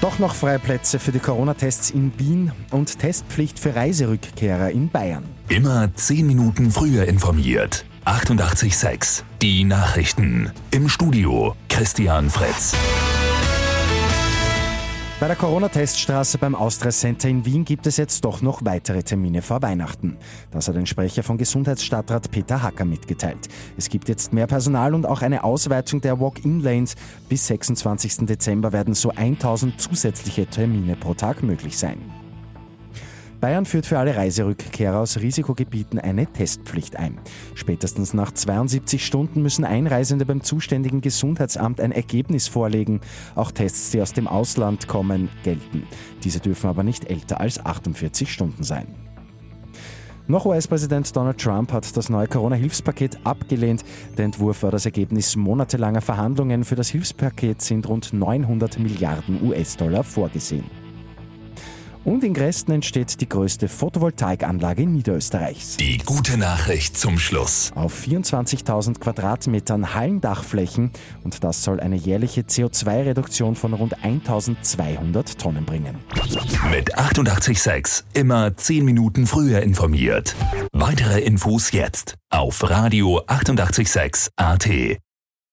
Doch noch freie Plätze für die Corona-Tests in Wien und Testpflicht für Reiserückkehrer in Bayern. Immer 10 Minuten früher informiert. 88.6 Die Nachrichten. Im Studio Christian Fritz. Bei der Corona-Teststraße beim Austria Center in Wien gibt es jetzt doch noch weitere Termine vor Weihnachten. Das hat ein Sprecher von Gesundheitsstadtrat Peter Hacker mitgeteilt. Es gibt jetzt mehr Personal und auch eine Ausweitung der Walk-in-Lanes. Bis 26. Dezember werden so 1000 zusätzliche Termine pro Tag möglich sein. Bayern führt für alle Reiserückkehrer aus Risikogebieten eine Testpflicht ein. Spätestens nach 72 Stunden müssen Einreisende beim zuständigen Gesundheitsamt ein Ergebnis vorlegen. Auch Tests, die aus dem Ausland kommen, gelten. Diese dürfen aber nicht älter als 48 Stunden sein. Noch US-Präsident Donald Trump hat das neue Corona-Hilfspaket abgelehnt. Der Entwurf war das Ergebnis monatelanger Verhandlungen. Für das Hilfspaket sind rund 900 Milliarden US-Dollar vorgesehen. Und in Gresten entsteht die größte Photovoltaikanlage Niederösterreichs. Die gute Nachricht zum Schluss. Auf 24.000 Quadratmetern Hallendachflächen und das soll eine jährliche CO2-Reduktion von rund 1.200 Tonnen bringen. Mit 88.6 immer 10 Minuten früher informiert. Weitere Infos jetzt auf Radio 88.6 AT.